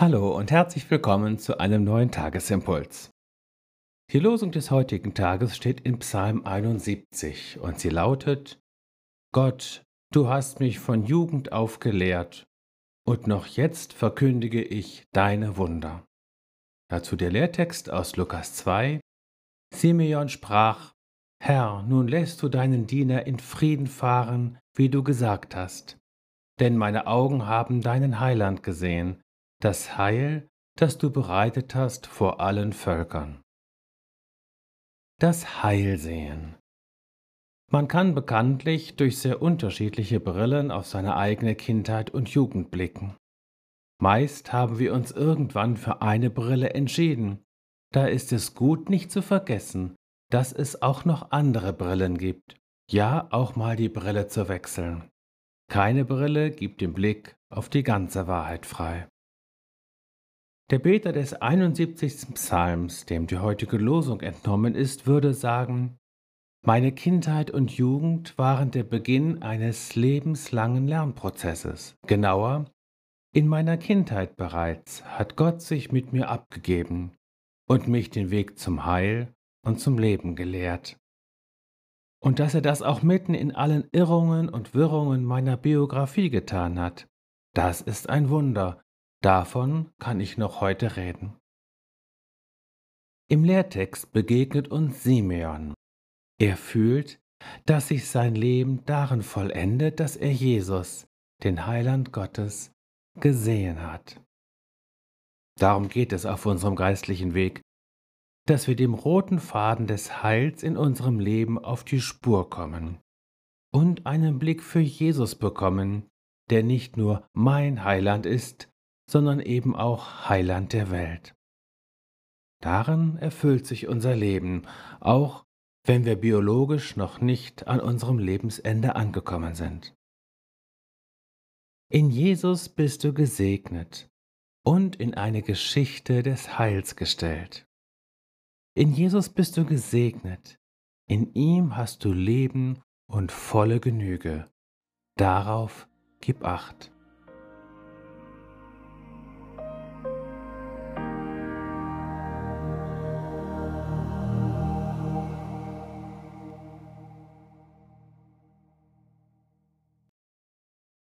Hallo und herzlich willkommen zu einem neuen Tagesimpuls. Die Losung des heutigen Tages steht in Psalm 71 und sie lautet, Gott, du hast mich von Jugend auf gelehrt und noch jetzt verkündige ich deine Wunder. Dazu der Lehrtext aus Lukas 2. Simeon sprach, Herr, nun lässt du deinen Diener in Frieden fahren, wie du gesagt hast, denn meine Augen haben deinen Heiland gesehen, das Heil, das du bereitet hast vor allen Völkern. Das Heil sehen. Man kann bekanntlich durch sehr unterschiedliche Brillen auf seine eigene Kindheit und Jugend blicken. Meist haben wir uns irgendwann für eine Brille entschieden. Da ist es gut, nicht zu vergessen, dass es auch noch andere Brillen gibt. Ja, auch mal die Brille zu wechseln. Keine Brille gibt den Blick auf die ganze Wahrheit frei. Der Beter des 71. Psalms, dem die heutige Losung entnommen ist, würde sagen, meine Kindheit und Jugend waren der Beginn eines lebenslangen Lernprozesses. Genauer, in meiner Kindheit bereits hat Gott sich mit mir abgegeben und mich den Weg zum Heil und zum Leben gelehrt. Und dass er das auch mitten in allen Irrungen und Wirrungen meiner Biografie getan hat, das ist ein Wunder, Davon kann ich noch heute reden. Im Lehrtext begegnet uns Simeon. Er fühlt, dass sich sein Leben darin vollendet, dass er Jesus, den Heiland Gottes, gesehen hat. Darum geht es auf unserem geistlichen Weg, dass wir dem roten Faden des Heils in unserem Leben auf die Spur kommen und einen Blick für Jesus bekommen, der nicht nur mein Heiland ist, sondern eben auch Heiland der Welt. Darin erfüllt sich unser Leben, auch wenn wir biologisch noch nicht an unserem Lebensende angekommen sind. In Jesus bist du gesegnet und in eine Geschichte des Heils gestellt. In Jesus bist du gesegnet, in ihm hast du Leben und volle Genüge. Darauf gib acht.